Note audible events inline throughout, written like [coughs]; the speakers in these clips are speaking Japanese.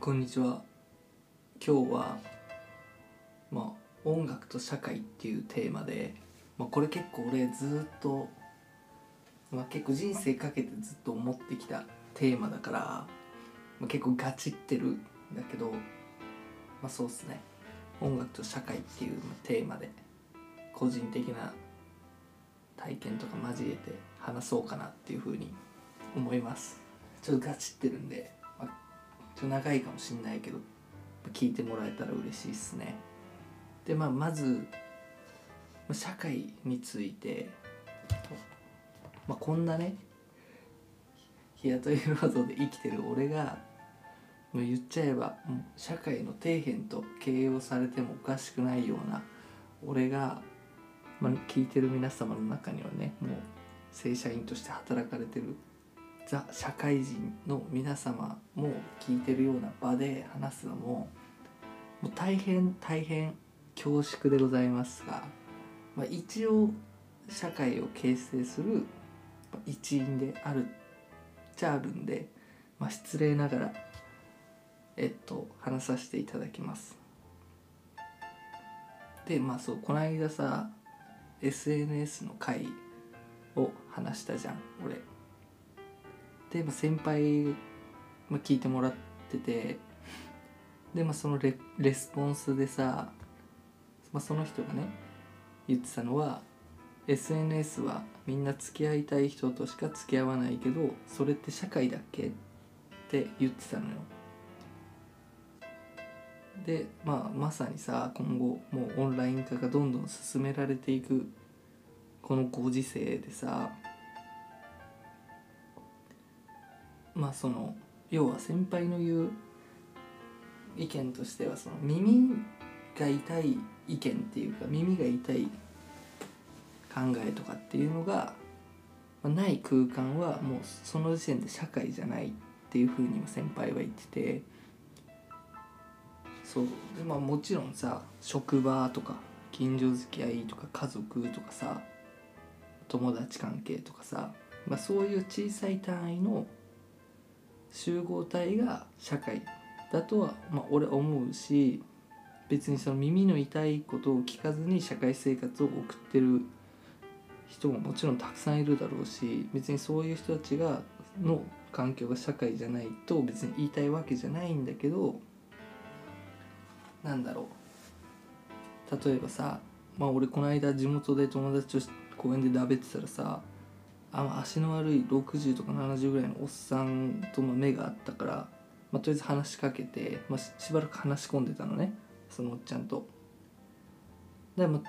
こんにちは。今日はまあ音楽と社会っていうテーマで、まあ、これ結構俺ずっと、まあ、結構人生かけてずっと思ってきたテーマだから、まあ、結構ガチってるんだけどまあそうっすね。音楽と社会っていうテーマで個人的な体験とか交えて話そうかなっていうふうに思います。ちょっとガチってるんで、ちょっと長いかもしんないけど聞いてもらえたら嬉しいっすね。でまあまず社会について、まあ、こんなね日雇い労働で生きてる俺がもう言っちゃえばもう社会の底辺と形容されてもおかしくないような俺が、まあ、聞いてる皆様の中にはねもう正社員として働かれてるザ社会人の皆様も聞いてるような場で話すのももう大変大変恐縮でございますが、まあ、一応社会を形成する一員であるっちゃあるんで、まあ、失礼ながらえっと話させていただきます。でまあそうこの間さ SNS の回を話したじゃん俺。で、まあ、先輩、まあ、聞いてもらっててでまあそのレレスポンスでさ、まあ、その人がね言ってたのは SNS はみんな付き合いたい人としか付き合わないけどそれって社会だっけって言ってたのよ。でまあまさにさ今後もうオンライン化がどんどん進められていくこのご時世でさまあその要は先輩の言う意見としてはその耳が痛い意見っていうか耳が痛い考えとかっていうのが、ない空間はもうその時点で社会じゃないっていうふうに先輩は言っててそうでまあもちろんさ職場とか近所付き合いとか家族とかさ友達関係とかさ、まあ、そういう小さい単位の集合体が社会だとは、まあ、俺思うし別にその耳の痛いことを聞かずに社会生活を送ってる人ももちろんたくさんいるだろうし別にそういう人たちがの環境が社会じゃないと別に言いたいわけじゃないんだけどなんだろう。例えばさまあ俺この間地元で友達と公園でだべってたらさあ足の悪い60とか70ぐらいのおっさんとの目があったから、まあ、とりあえず話しかけて、まあ、しばらく話し込んでたのねそのおっちゃんと。でも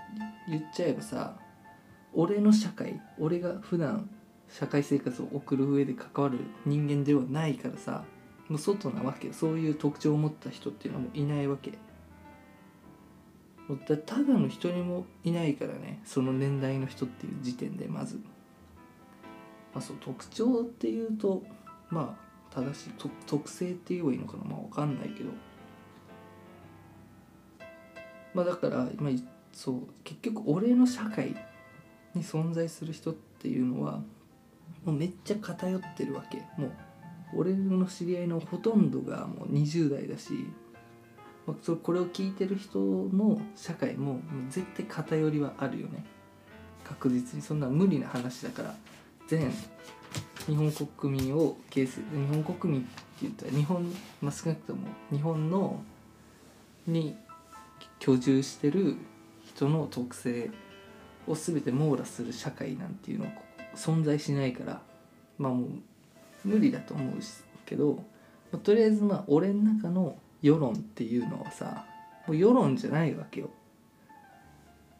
言っちゃえばさ俺の社会俺が普段社会生活を送る上で関わる人間ではないからさもう外なわけそういう特徴を持った人っていうのはもういないわけ。だただの人にもいないからねその年代の人っていう時点でまず、まあ、そう特徴っていうとまあ正しい特性って言えばいいのかな？まあ分かんないけど。まあだから今そう結局俺の社会に存在する人っていうのはもうめっちゃ偏ってるわけ。もう俺の知り合いのほとんどがもう20代だしまあ、そこれを聞いてる人の社会ももう絶対偏りはあるよね。確実に。そんな無理な話だから。全日本国民を形成日本国民って言ったら日本、まあ、少なくとも日本のに居住してる人の特性を全て網羅する社会なんていうのは存在しないからまあもう無理だと思うけど、まあ、とりあえずまあ俺の中の世論っていうのはさもう世論じゃないわけよ。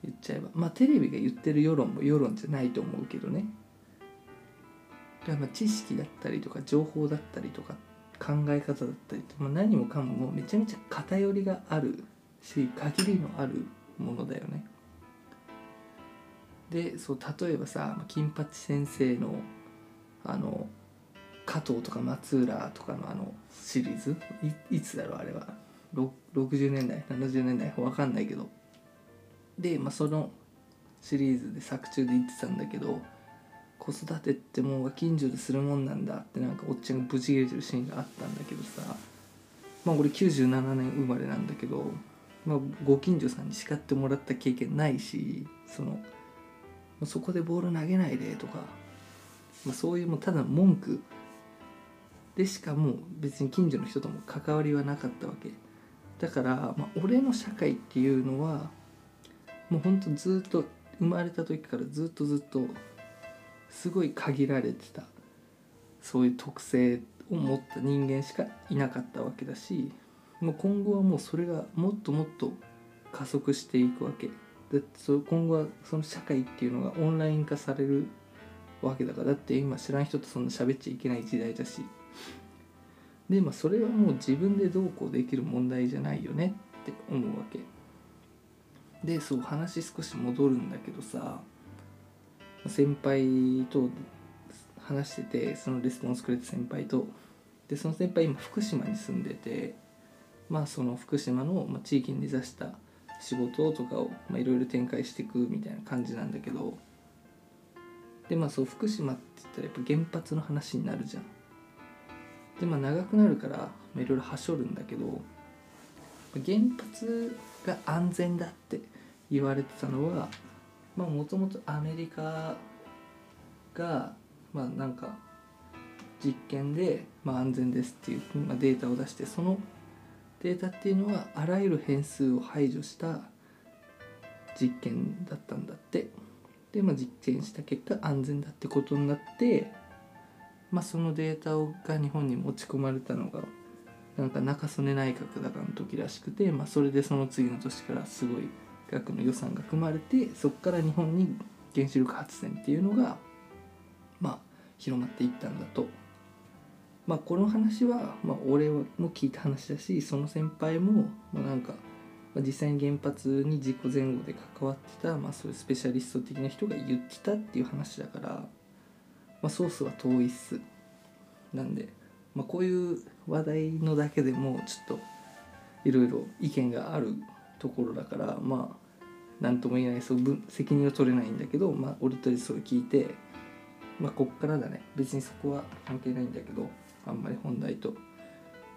言っちゃえば。まあテレビが言ってる世論も世論じゃないと思うけどね。だから知識だったりとか情報だったりとか考え方だったりと、まあ、何もかももめちゃめちゃ偏りがあるし限りのあるものだよね。でそう例えばさ金八先生のあの加藤とか松浦とかのあのシリーズ？いいつだろうあれは。60年代70年代わかんないけど。で、まあ、そのシリーズで作中で言ってたんだけど子育てってもう近所でするもんなんだってなんかおっちゃんがブチ切れてるシーンがあったんだけどさ。まあ俺97年生まれなんだけど、まあ、ご近所さんに叱ってもらった経験ないしそのそこでボール投げないでとか、まあ、そういうもうただ文句でしかもう別に近所の人とも関わりはなかったわけ。だから、まあ、俺の社会っていうのはもうほんとずっと生まれた時からずっとずっとすごい限られてたそういう特性を持った人間しかいなかったわけだしもう今後はもうそれがもっともっと加速していくわけ。で今後はその社会っていうのがオンライン化されるわけだからだって今知らん人とそんな喋っちゃいけない時代だし。でまあそれはもう自分でどうこうできる問題じゃないよねって思うわけ。でそう話少し戻るんだけどさ先輩と話しててそのレスポンスくれた先輩とでその先輩今福島に住んでてまあその福島の、地域に根ざした仕事とかをいろいろ展開していくみたいな感じなんだけどでまあそう福島って言ったらやっぱ原発の話になるじゃん。でまあ長くなるからいろいろはしょるんだけど原発が安全だって言われてたのはまあもともとアメリカがまあなんか実験で、まあ、安全ですっていう、まあ、データを出してそのデータっていうのはあらゆる変数を排除した実験だったんだって。で、まあ、実験した結果安全だってことになって、まあ、そのデータをが日本に持ち込まれたのがなんか中曽根内閣だかの時らしくて、まあ、それでその次の年からすごい額の予算が組まれてそこから日本に原子力発電っていうのがまあ広まっていったんだと。まあこの話は、まあ、俺も聞いた話だしその先輩も、まあ、なんか、まあ、実際に原発に事故前後で関わってた、まあ、そういうスペシャリスト的な人が言ってたっていう話だから、まあ、ソースは遠いっす。なんで、まあ、こういう話題のだけでもちょっといろいろ意見があるところだからまあ何とも言えないそう責任を取れないんだけど、まあ、俺とりそれ聞いて、まあ、こっからだね別にそこは関係ないんだけどあんまり本題と。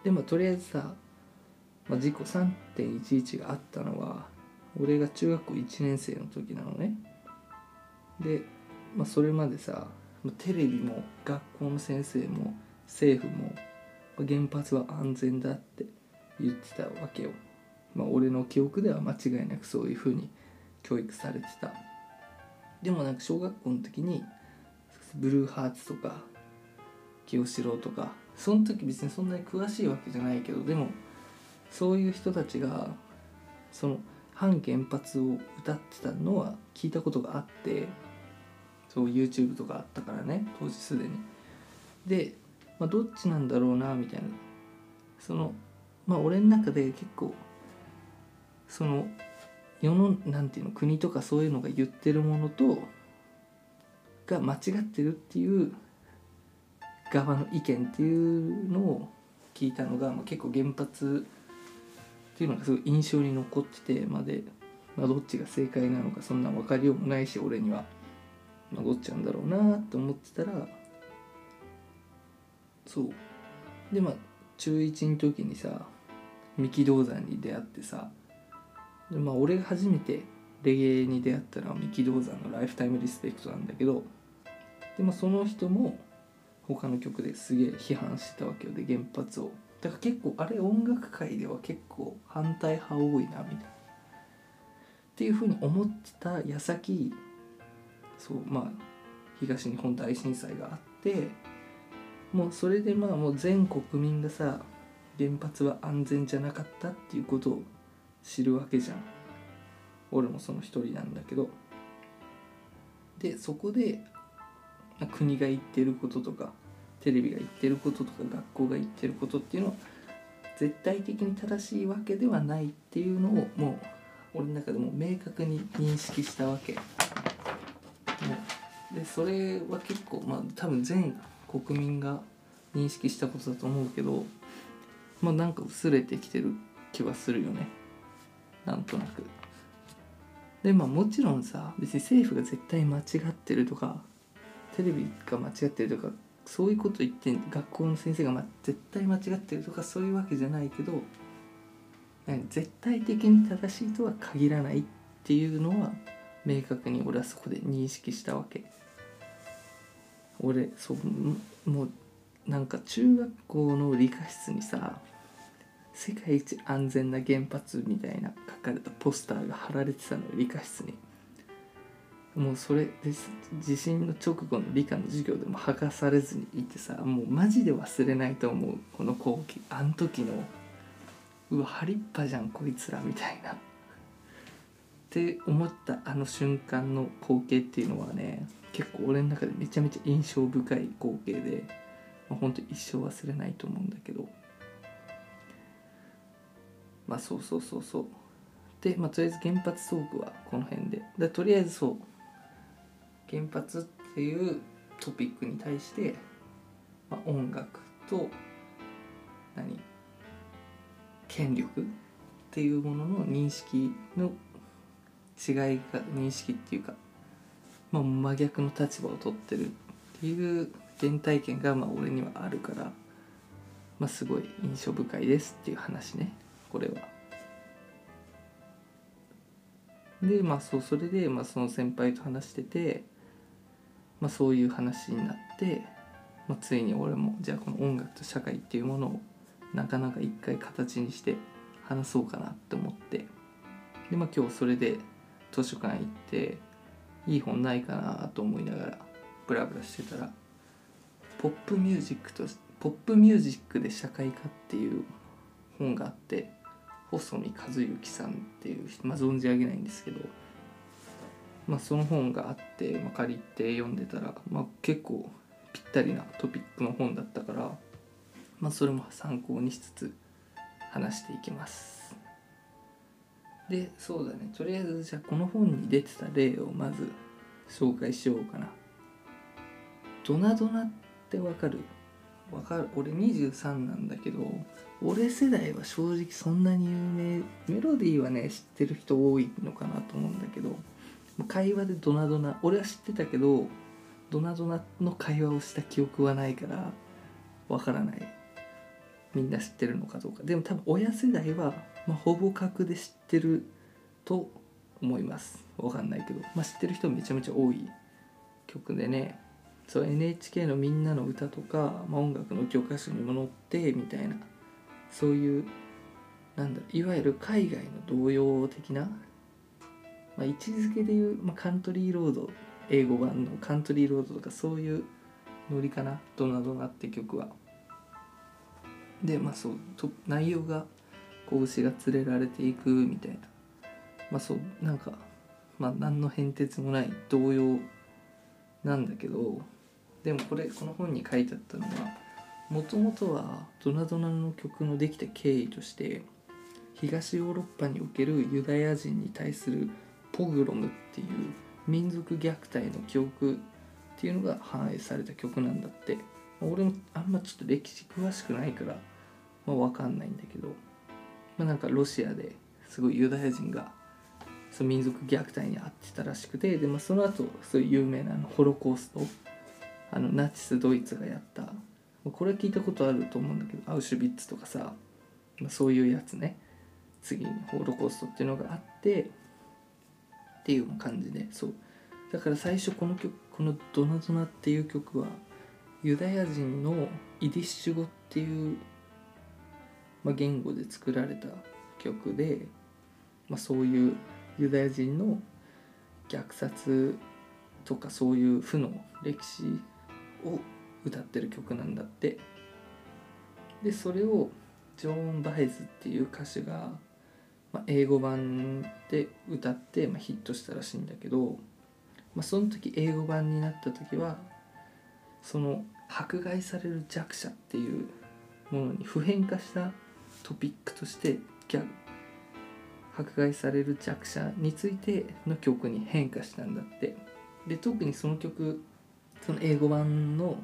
でまあとりあえずさ、まあ、事故3.11があったのは俺が中学校1年生の時なのね。で、まあ、それまでさテレビも学校の先生も政府も原発は安全だって言ってたわけよ。まあ、俺の記憶では間違いなくそういうふうに教育されてたでもなんか小学校の時にブルーハーツとか清志郎とかその時別にそんなに詳しいわけじゃないけどでもそういう人たちがその反原発を歌ってたのは聞いたことがあってそう YouTube とかあったからね当時すでに。で、まあ、どっちなんだろうなみたいなそのまあ俺の中で結構その世のなんていうの国とかそういうのが言ってるものとが間違ってるっていう側の意見っていうのを聞いたのが、まあ、結構原発っていうのがすごい印象に残っててまで、まあ、どっちが正解なのかそんな分かりようもないし俺には、まあ、どっちなんだろうなって思ってたらそう。でまあ中1の時にさ三木道山に出会ってさまあ俺が初めてレゲエに出会ったのは三木道山の「ライフタイムリスペクト」なんだけどでもその人も他の曲ですげえ批判してたわけよ。で原発を。だから結構あれ音楽界では結構反対派多いなみたいな。っていうふうに思ってた矢先そうまあ東日本大震災があってもうそれでまあもう全国民がさ原発は安全じゃなかったっていうことを知るわけじゃん。俺もその一人なんだけど。でそこで国が言ってることとかテレビが言ってることとか学校が言ってることっていうのは絶対的に正しいわけではないっていうのをもう俺の中でも明確に認識したわけ。でそれは結構まあ多分全国民が認識したことだと思うけどまあなんか薄れてきてる気はするよね。なんとなく。でまあもちろんさ別に政府が絶対間違ってるとかテレビが間違ってるとかそういうこと言って学校の先生が、ま、絶対間違ってるとかそういうわけじゃないけど絶対的に正しいとは限らないっていうのは明確に俺はそこで認識したわけ。俺そうもうなんか中学校の理科室にさ世界一安全な原発みたいな書かれたポスターが貼られてたのよ理科室に。もうそれで地震の直後の理科の授業でも剥がされずにいてさもうマジで忘れないと思うこの光景あの時のうわ張りっぱじゃんこいつらみたいなって思ったあの瞬間の光景っていうのはね結構俺の中でめちゃめちゃ印象深い光景で、まあ、本当一生忘れないと思うんだけどまあそうそうそうそう。で、まあ、とりあえず原発トークはこの辺で。でとりあえずそう。原発っていうトピックに対して、まあ、音楽と何？権力っていうものの認識の違いが認識っていうか、まあ、真逆の立場を取ってるっていう原体験がまあ俺にはあるから、まあ、すごい印象深いですっていう話ね。これは。でまあそうそれで、まあ、その先輩と話してて、まあ、そういう話になって、まあ、ついに俺もじゃあこの音楽と社会っていうものをなかなか一回形にして話そうかなって思ってでまあ今日それで図書館行っていい本ないかなと思いながらブラブラしてたらポップミュージックとポップミュージックで社会科っていう本があって細見和之さんっていう、まあ、存じ上げないんですけど、まあ、その本があって、まあ、借りて読んでたら、まあ、結構ぴったりなトピックの本だったから、まあ、それも参考にしつつ話していきます。でそうだね。とりあえずじゃあこの本に出てた例をまず紹介しようかな。ドナドナってわかる？わかる。俺23なんだけど俺世代は正直そんなに有名。メロディーはね知ってる人多いのかなと思うんだけど会話でドナドナ。俺は知ってたけどドナドナの会話をした記憶はないからわからない。みんな知ってるのかどうか。でも多分親世代はまあ、ほぼ確で知ってると思います。わかんないけど、まあ、知ってる人めちゃめちゃ多い曲でね。そう NHK の「みんなの歌とか、まあ、音楽の教科書にも載ってみたいなそういうなんだいわゆる海外の童謡的な、まあ、位置づけでいう、まあ、カントリーロード英語版のカントリーロードとかそういうノリかな「ドナドナ」って曲は。でまあそうと内容が子牛が連れられていくみたいなまあそうなんかまあ何の変哲もない童謡なんだけどでもこれこの本に書いてあったのはもともとはドナドナの曲のできた経緯として東ヨーロッパにおけるユダヤ人に対するポグロムっていう民族虐待の記憶っていうのが反映された曲なんだって。俺もあんまちょっと歴史詳しくないから、まあ、分かんないんだけどまあ、なんかロシアですごいユダヤ人がその民族虐待に遭ってたらしくてで、まあ、その後そういう有名なホロコーストあのナチスドイツがやった。これは聞いたことあると思うんだけどアウシュビッツとかさ、ま、そういうやつね。次にホーロコーストっていうのがあってっていう感じでそう。だから最初この曲この「ドナドナ」っていう曲はユダヤ人のイディッシュ語っていうまあ、言語で作られた曲で、まあ、そういうユダヤ人の虐殺とかそういう負の歴史を歌ってる曲なんだって。でそれをジョーン・バイズっていう歌手が、まあ、英語版で歌って、まあ、ヒットしたらしいんだけど、まあ、その時英語版になった時はその迫害される弱者っていうものに普遍化したトピックとして迫害される弱者についての曲に変化したんだって。で特にその曲その英語版の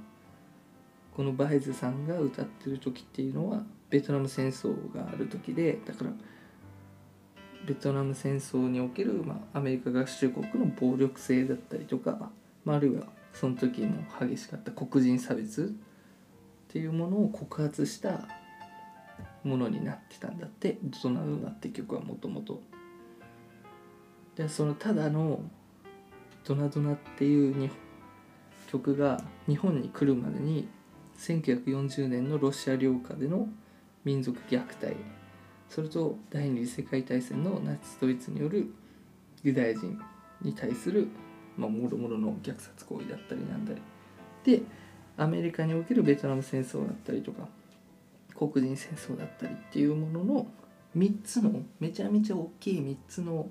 このバイズさんが歌ってる時っていうのはベトナム戦争がある時でだからベトナム戦争における、まあ、アメリカ合衆国の暴力性だったりとか、まあ、あるいはその時も激しかった黒人差別っていうものを告発したものになってたんだって「ドナドナ」って曲はもともと。でそのただの「ドナドナ」っていうに曲が日本に来るまでに1940年のロシア領下での民族虐待。それと第二次世界大戦のナチスドイツによるユダヤ人に対するま、もろもろの虐殺行為だったりなんだり。でアメリカにおけるベトナム戦争だったりとか黒人戦争だったりっていうものの3つのめちゃめちゃ大きい3つの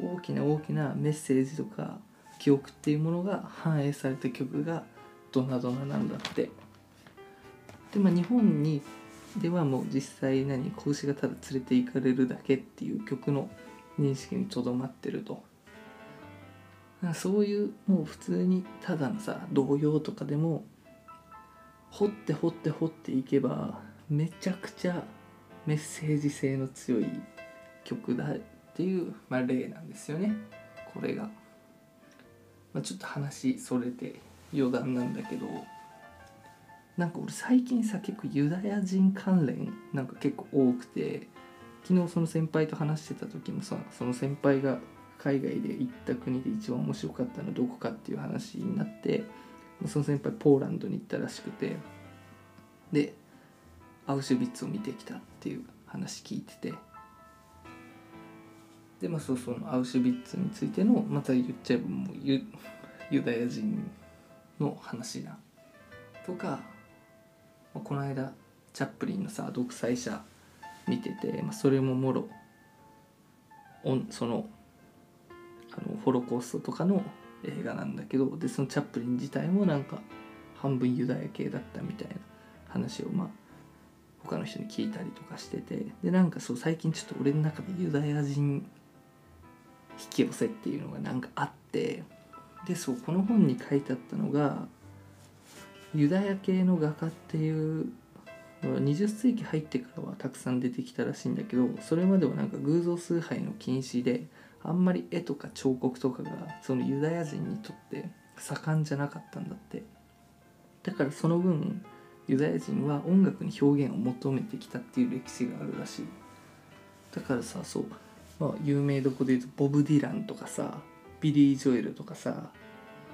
大きな大きなメッセージとか記憶っていうものが反映された曲が「ドナドナ」なんだって。でまあ日本にではもう実際何拳がただ連れて行かれるだけっていう曲の認識にとどまってると。そういうもう普通にただのさ童謡とかでも掘って掘って掘っていけばめちゃくちゃメッセージ性の強い曲だっていう、まあ、例なんですよね。これが、まあ、ちょっと話それて余談なんだけどなんか俺最近さ結構ユダヤ人関連なんか結構多くて昨日その先輩と話してた時もさその先輩が海外で行った国で一番面白かったのはどこかっていう話になってその先輩ポーランドに行ったらしくてでアウシュビッツを見てきたっていう話聞いててでまあそうそのアウシュビッツについてのまた言っちゃえばもうユユダヤ人の話なとか、まあ、この間チャップリンのさ独裁者見てて、まあ、それももろそのあのホロコーストとかの映画なんだけどでそのチャップリン自体もなんか半分ユダヤ系だったみたいな話をまあ他の人に聞いたりとかしててでなんかそう最近ちょっと俺の中でユダヤ人引き寄せっていうのがなんかあってでそうこの本に書いてあったのがユダヤ系の画家っていう20世紀入ってからはたくさん出てきたらしいんだけどそれまではなんか偶像崇拝の禁止であんまり絵とか彫刻とかがそのユダヤ人にとって盛んじゃなかったんだって。だからその分ユダヤ人は音楽に表現を求めてきたっていう歴史があるらしい。だからさそうまあ有名どこで言うとボブ・ディランとかさビリー・ジョエルとかさ、ま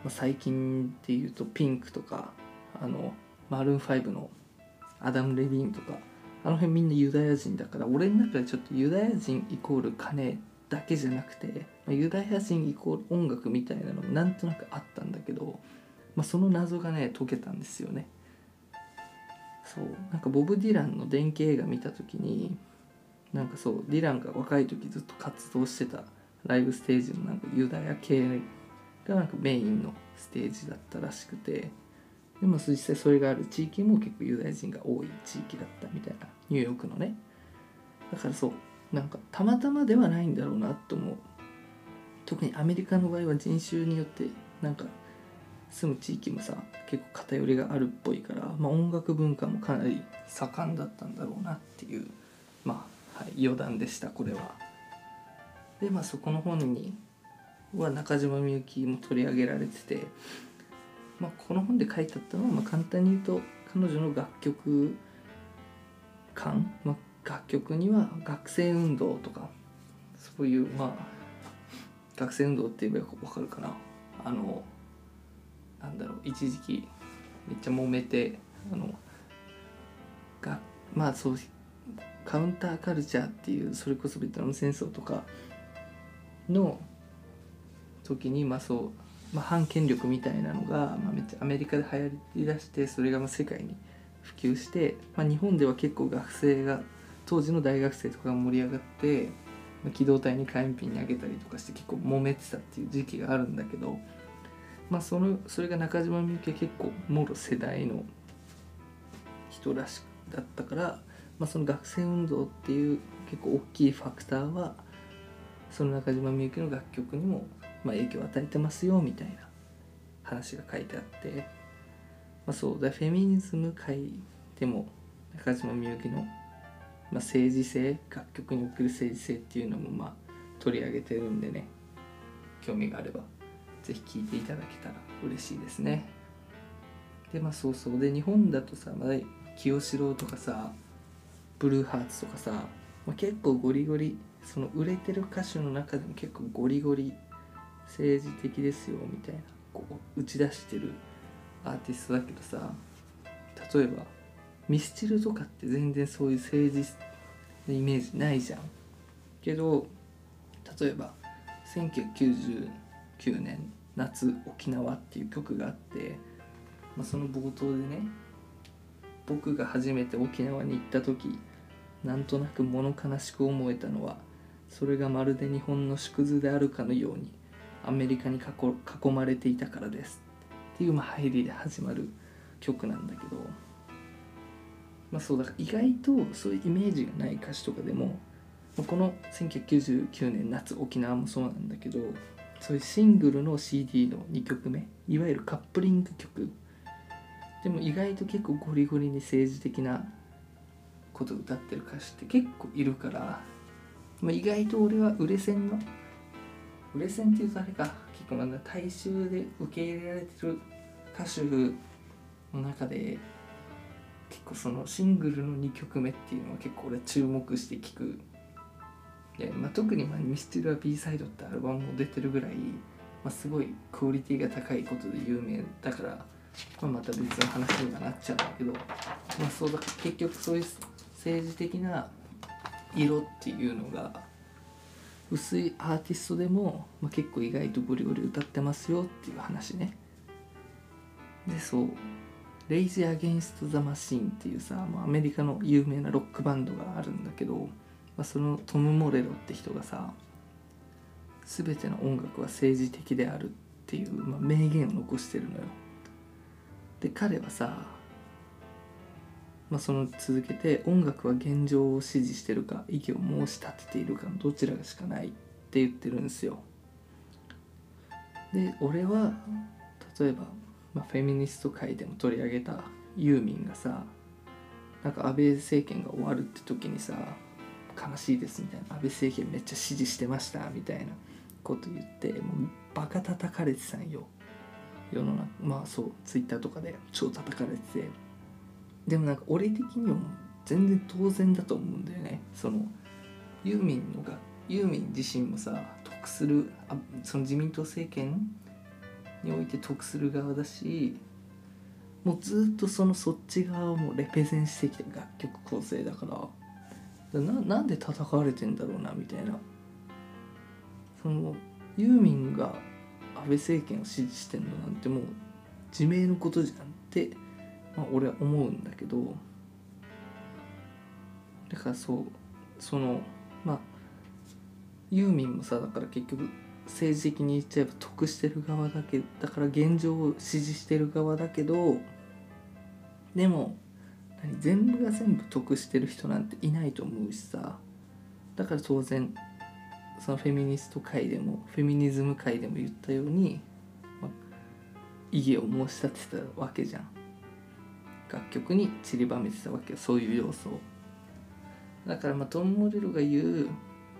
あ、最近で言うとピンクとかあのマルーン5のアダム・レビーンとかあの辺みんなユダヤ人だから俺の中でちょっとユダヤ人イコール金だけじゃなくて、まあ、ユダヤ人イコール音楽みたいなのもなんとなくあったんだけど、まあ、その謎がね解けたんですよね。そう。なんかボブ・ディランの電気映画見た時になんかそうディランが若い時ずっと活動してたライブステージのなんかユダヤ系がなんかメインのステージだったらしくてでも実際それがある地域も結構ユダヤ人が多い地域だったみたいなニューヨークのね。だからそうなんかたまたまではないんだろうなと思う。特にアメリカの場合は人種によってなんか住む地域もさ結構偏りがあるっぽいから、まあ、音楽文化もかなり盛んだったんだろうなっていう、はい、余談でしたこれは。でまあそこの本には中島みゆきも取り上げられてて、まあ、この本で書いてあったのは、まあ、簡単に言うと彼女の楽曲感、まあ、楽曲には学生運動とかそういうまあ学生運動って言えば分かるかなあのなんだろう一時期めっちゃ揉めてあのがまあそうカウンターカルチャーっていうそれこそベトナム戦争とかの時にまあそう、まあ、反権力みたいなのが、まあ、めっちゃアメリカで流行りだしてそれがまあ世界に普及して、まあ、日本では結構学生が当時の大学生とかが盛り上がってま機動隊に火炎瓶にあげたりとかして結構揉めてたっていう時期があるんだけど、まあ、そのそれが中島みゆきは結構もろ世代の人らしだったから、まあ、その学生運動っていう結構大きいファクターはその中島みゆきの楽曲にもま影響を与えてますよみたいな話が書いてあって、まあ、そうだフェミニズム界でも中島みゆきのまあ、政治性楽曲における政治性っていうのもまあ取り上げてるんでね興味があればぜひ聴いていただけたら嬉しいですね。でまあそうそう。で日本だとさ、まあ、清志郎とかさブルーハーツとかさ、まあ、結構ゴリゴリその売れてる歌手の中でも結構ゴリゴリ政治的ですよみたいなこう打ち出してるアーティストだけどさ例えばミスチルとかって全然そういう政治のイメージないじゃん。けど例えば1999年「夏沖縄」っていう曲があって、まあ、その冒頭でね僕が初めて沖縄に行った時なんとなく物悲しく思えたのはそれがまるで日本の縮図であるかのようにアメリカに囲まれていたからです。っていうまあ入りで始まる曲なんだけど。まあそうだから意外とそういうイメージがない歌詞とかでもこの1999年夏沖縄もそうなんだけどそういうシングルの CD の2曲目いわゆるカップリング曲でも意外と結構ゴリゴリに政治的なこと歌ってる歌手って結構いるから、まあ、意外と俺は売れ線の売れ線っていうとあれか結構なんだ大衆で受け入れられてる歌手の中で結構そのシングルの2曲目っていうのは結構俺注目して聴く。で、まあ、特に、まあ「ミスチルは B サイド」ってアルバムも出てるぐらい、まあ、すごいクオリティが高いことで有名だからこれまた別の話にはなっちゃうんだけど、まあ、そうだ結局そういう政治的な色っていうのが薄いアーティストでも、まあ、結構意外とゴリゴリ歌ってますよっていう話ね。でそう「レイジ・アゲンスト・ザ・マシン」っていうさ、まあ、アメリカの有名なロックバンドがあるんだけど、まあ、そのトム・モレロって人がさ全ての音楽は政治的であるっていう、まあ、名言を残してるのよ。で彼はさ、まあ、その続けて音楽は現状を支持してるか意義を申し立てているかのどちらかしかないって言ってるんですよ。で俺は例えば、まあ、フェミニスト界でも取り上げたユーミンがさなんか安倍政権が終わるって時にさ悲しいですみたいな安倍政権めっちゃ支持してましたみたいなこと言ってもうバカ叩かれてたんよ。世の中まあそうツイッターとかで超叩かれてて。でもなんか俺的には全然当然だと思うんだよね。そのユーミンのがユーミン自身もさ得するあその自民党政権において得する側だしもうずっとそのそっち側をもうレペゼンしてきて楽曲構成だから。ななんで叩かれてんだろうなみたいな。そのユーミンが安倍政権を支持してんのなんてもう自明のことじゃんって、まあ、俺は思うんだけどだからそうそのまあユーミンもさだから結局政治的に言っちゃえば得してる側だけだから現状を支持してる側だけどでも全部が全部得してる人なんていないと思うしさ。だから当然そのフェミニスト界でもフェミニズム界でも言ったように、まあ、異議を申し立てたわけじゃん。楽曲に散りばめてたわけそういう要素を。だからまあトンモデルが言う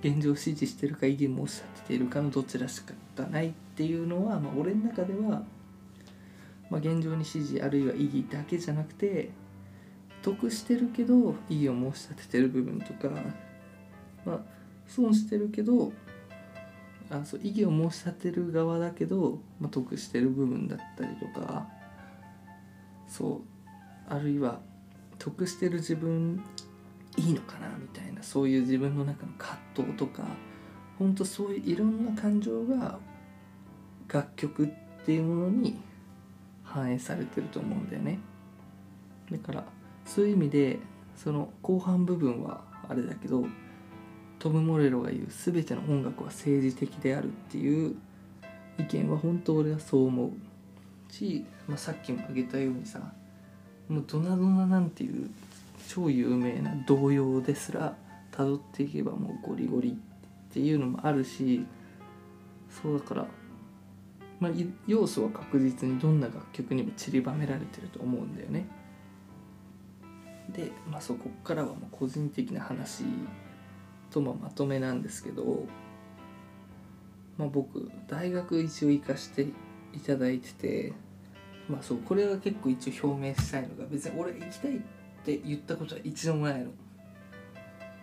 現状を支持してるか異議申し立てているかのどちらしかないっていうのは、まあ、俺の中では、まあ、現状に支持あるいは異議だけじゃなくて得してるけど異議を申し立ててる部分とかまあ損してるけどあそう異議を申し立てる側だけど、まあ、得してる部分だったりとかそうあるいは得してる自分いいのかなみたいなそういう自分の中の葛藤とかほんとそういういろんな感情が楽曲っていうものに反映されてると思うんだよね。だからそういう意味でその後半部分はあれだけどトム・モレロが言う全ての音楽は政治的であるっていう意見は本当俺はそう思うし、まあ、さっきも挙げたようにさもうドナドナなんていう超有名な童謡ですら辿っていけばもうゴリゴリっていうのもあるしそうだからまあ要素は確実にどんな楽曲にも散りばめられてると思うんだよね。で、まあ、そこからはもう個人的な話とままとめなんですけどまあ、僕大学一応行かしていただいててまあそうこれは結構一応表明したいのが別に俺行きたいって言ったことは一度もないの。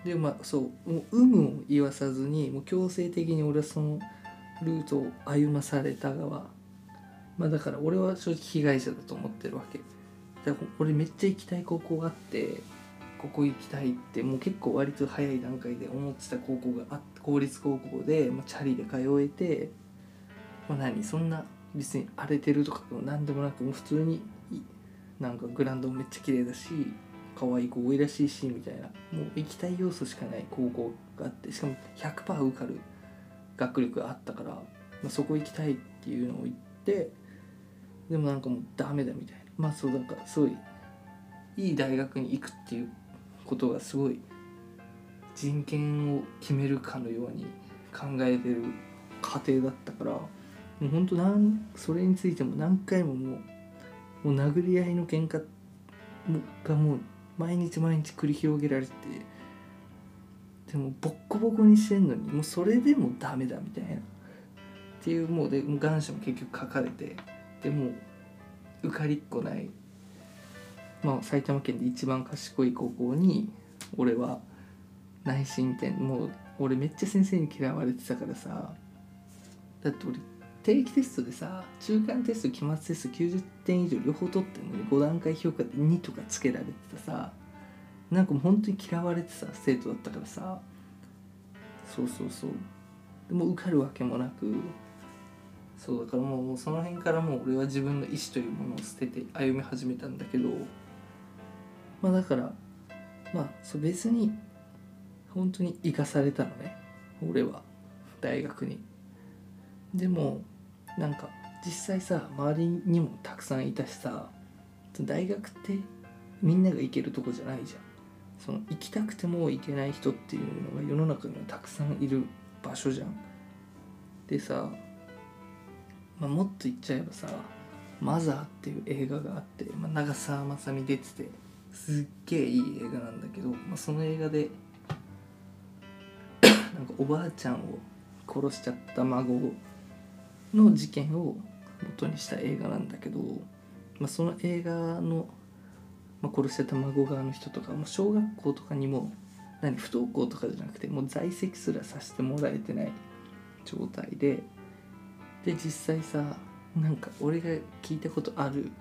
でまあそうもう有無を言わさずにもう強制的に俺はそのルートを歩まされた側まあだから俺は正直被害者だと思ってるわけだから俺めっちゃ行きたい高校があってここ行きたいってもう結構割と早い段階で思ってた高校があって公立高校で、まあ、チャリで通えて、まあ、何そんな別に荒れてるとかでも何でもなくもう普通になんかグラウンドもめっちゃ綺麗だし可愛い子多いらしいしみたいな。もう行きたい要素しかない高校があってしかも100%受かる学力があったから、まあ、そこ行きたいっていうのを言ってでもなんかもうダメだみたいな。まあそうなんかすごいいい大学に行くっていうことがすごい人権を決めるかのように考えてる過程だったからもうほんとなんそれについても何回ももうもう殴り合いの喧嘩がもう毎日毎日繰り広げられてでもボッコボコにしてんのにもうそれでもダメだみたいな。っていうもうでもう願書も結局書かれてでもう受かりっこない。まあ、埼玉県で一番賢い高校に俺は内申点もう俺めっちゃ先生に嫌われてたからさ。だって俺定期テストでさ中間テスト期末テスト90点以上両方取ってんのに5段階評価で2とかつけられてたさ。なんかもう本当に嫌われてた生徒だったからさ。そうそうそう。でも受かるわけもなく。そうだからもうその辺からもう俺は自分の意思というものを捨てて歩み始めたんだけど。まあだからまあそ別に本当に生かされたのね。俺は。大学に。でもなんか実際さ周りにもたくさんいたしさ大学ってみんなが行けるとこじゃないじゃん。その行きたくても行けない人っていうのが世の中にはたくさんいる場所じゃん。でさ、まあ、もっと言っちゃえばさ「マザー」っていう映画があって、まあ、長澤まさみ出てて。すっげえいい映画なんだけど、まあ、その映画で [coughs] なんかおばあちゃんを殺しちゃった孫の事件を元にした映画なんだけど、まあ、その映画の、まあ、殺しちゃった孫側の人とかも小学校とかにも何不登校とかじゃなくてもう在籍すらさせてもらえてない状態でで実際さなんか俺が聞いたことある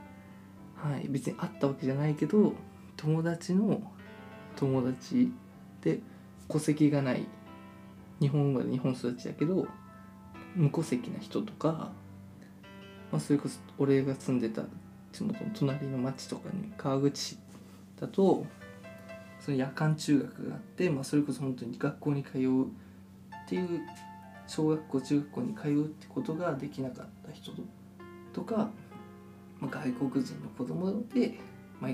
はい別にあったわけじゃないけど友達の友達で戸籍がない日本は日本育ちだけど無戸籍な人とか、まあ、それこそ俺が住んでた地元の隣の町とかに川口市だとその夜間中学があって、まあ、それこそ本当に学校に通うっていう小学校中学校に通うってことができなかった人とか、まあ、外国人の子供で、まあ、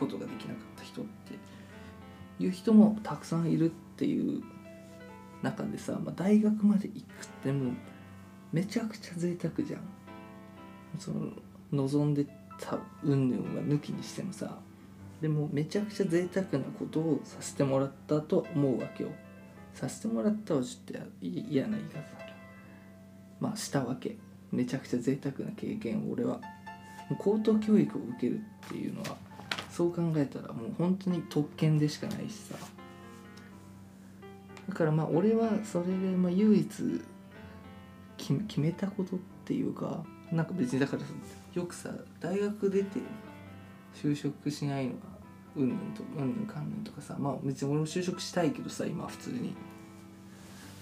ことができなかった人っていう人もたくさんいるっていう中でさ、まあ、大学まで行くってもうめちゃくちゃ贅沢じゃん。その望んでた云々は抜きにしてもさでもめちゃくちゃ贅沢なことをさせてもらったと思うわけよ。させてもらったはちょっと嫌な言い方だまあしたわけ。めちゃくちゃ贅沢な経験を俺は。高等教育を受けるっていうのはそう考えたらもう本当に特権でしかないしさ。だからまあ俺はそれでまあ唯一決めたことっていうかなんか別にだからよくさ大学出て就職しないのがうんぬんとうんぬんかんぬんとかさまあ別に俺も就職したいけどさ今普通に。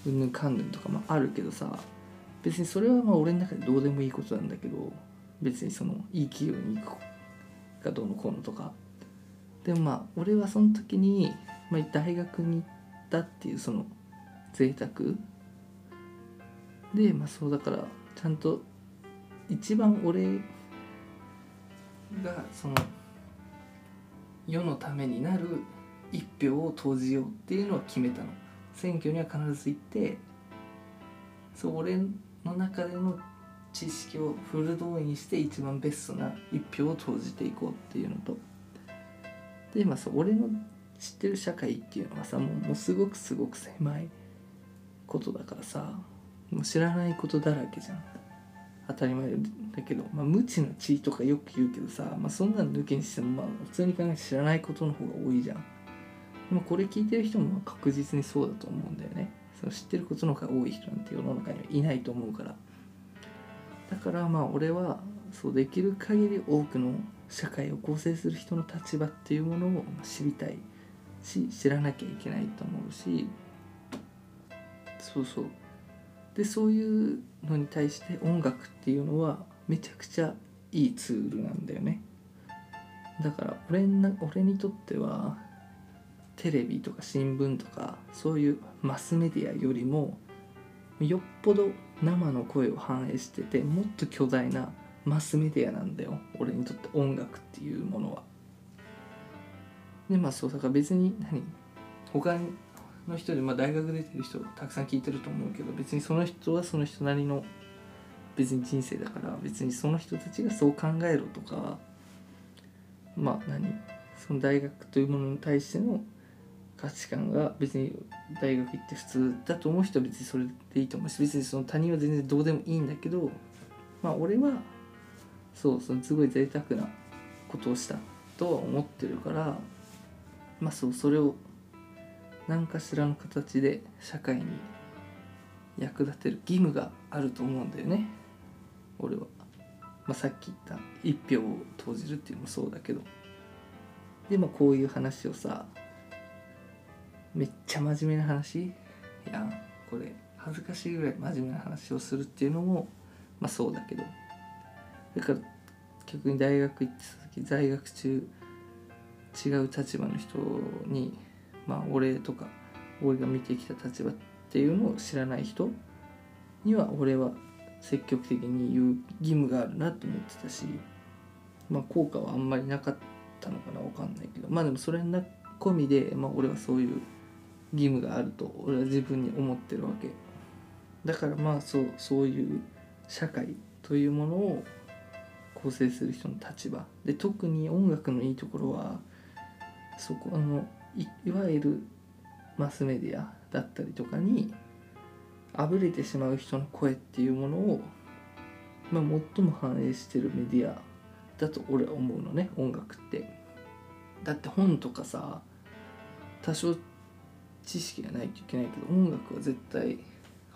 うんぬんかんぬんとかもあるけどさ別にそれはまあ俺の中でどうでもいいことなんだけど別にそのいい企業に行くかどうのこうのとかでもまあ俺はその時に、まあ、大学に行ったっていうその贅沢。でまあそうだからちゃんと一番俺がその世のためになる一票を投じようっていうのは決めたの。選挙には必ず行ってそう俺の中での知識をフル動員して一番ベストな一票を投じていこうっていうのと。でまあそう俺の知ってる社会っていうのはさもうもうすごくすごく狭いことだからさもう知らないことだらけじゃん。当たり前だけど、まあ、無知の知とかよく言うけどさ、まあ、そんなの抜けにしてもまあ普通に考えて知らないことの方が多いじゃん。でもこれ聞いてる人も確実にそうだと思うんだよね。その知ってることの方が多い人なんて世の中にはいないと思うから。だからまあ俺はそうできる限り多くの社会を構成する人の立場っていうものを知りたいし知らなきゃいけないと思うしそうそう。でそういうのに対して音楽っていうのはめちゃくちゃいいツールなんだよね。だから俺な俺にとってはテレビとか新聞とかそういうマスメディアよりもよっぽど生の声を反映しててもっと巨大なマスメディアなんだよ。俺にとって音楽っていうものは。でまあそうだから別に何？他の人で、まあ、大学出てる人たくさん聞いてると思うけど別にその人はその人なりの別に人生だから別にその人たちがそう考えろとかまあ何？その大学というものに対しての価値観が別に大学行って普通だと思う人は別にそれでいいと思うし別にその他人は全然どうでもいいんだけどまあ俺はそうそのすごい贅沢なことをしたとは思ってるからまあそうそれを何かしらの形で社会に役立てる義務があると思うんだよね。俺は、まあ、さっき言った一票を投じるっていうのもそうだけど。でまあこういう話をさめっちゃ真面目な話？いやこれ恥ずかしいぐらい真面目な話をするっていうのもまあそうだけど。だから逆に大学行ってた時在学中違う立場の人にまあ俺とか俺が見てきた立場っていうのを知らない人には俺は積極的に言う義務があるなと思ってたしまあ効果はあんまりなかったのかな分かんないけどまあでもそれな込みで、まあ、俺はそういう義務があると俺は自分に思ってるわけ。だからまあそうそういう社会というものを構成する人の立場。で特に音楽のいいところはそこあのいわゆるマスメディアだったりとかにあぶれてしまう人の声っていうものを、まあ、最も反映してるメディアだと俺は思うのね音楽って。だって本とかさ多少知識がないといけないけど音楽は絶対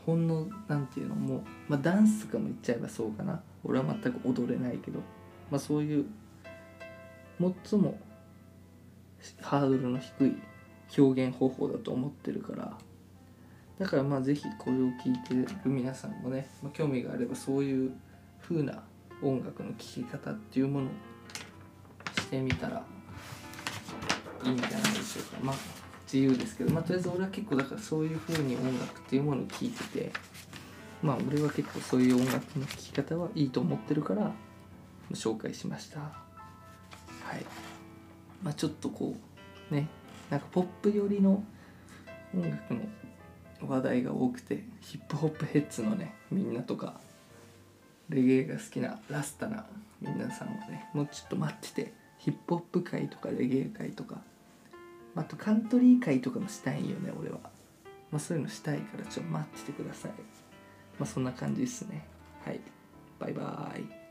ほんのなんていうのもうまあダンスとかも言っちゃえばそうかな。俺は全く踊れないけど。まあそういう最もハードルの低い表現方法だと思ってるから。だからまあ是非これを聴いてる皆さんもね、まあ、興味があればそういう風な音楽の聴き方っていうものをしてみたらいいんじゃないでしょうか。まあ自由ですけどまあとりあえず俺は結構だからそういう風に音楽っていうものを聴いててまあ俺は結構そういう音楽の聴き方はいいと思ってるから紹介しました。はい。まあちょっとこうねなんかポップ寄りの音楽の話題が多くてヒップホップヘッズのねみんなとかレゲエが好きなラスタな皆さんはねもうちょっと待っててヒップホップ界とかレゲエ界とかあとカントリー会とかもしたいよね俺は、まあ、そういうのしたいからちょっと待っててください。まあそんな感じですね。はい。バイバーイ。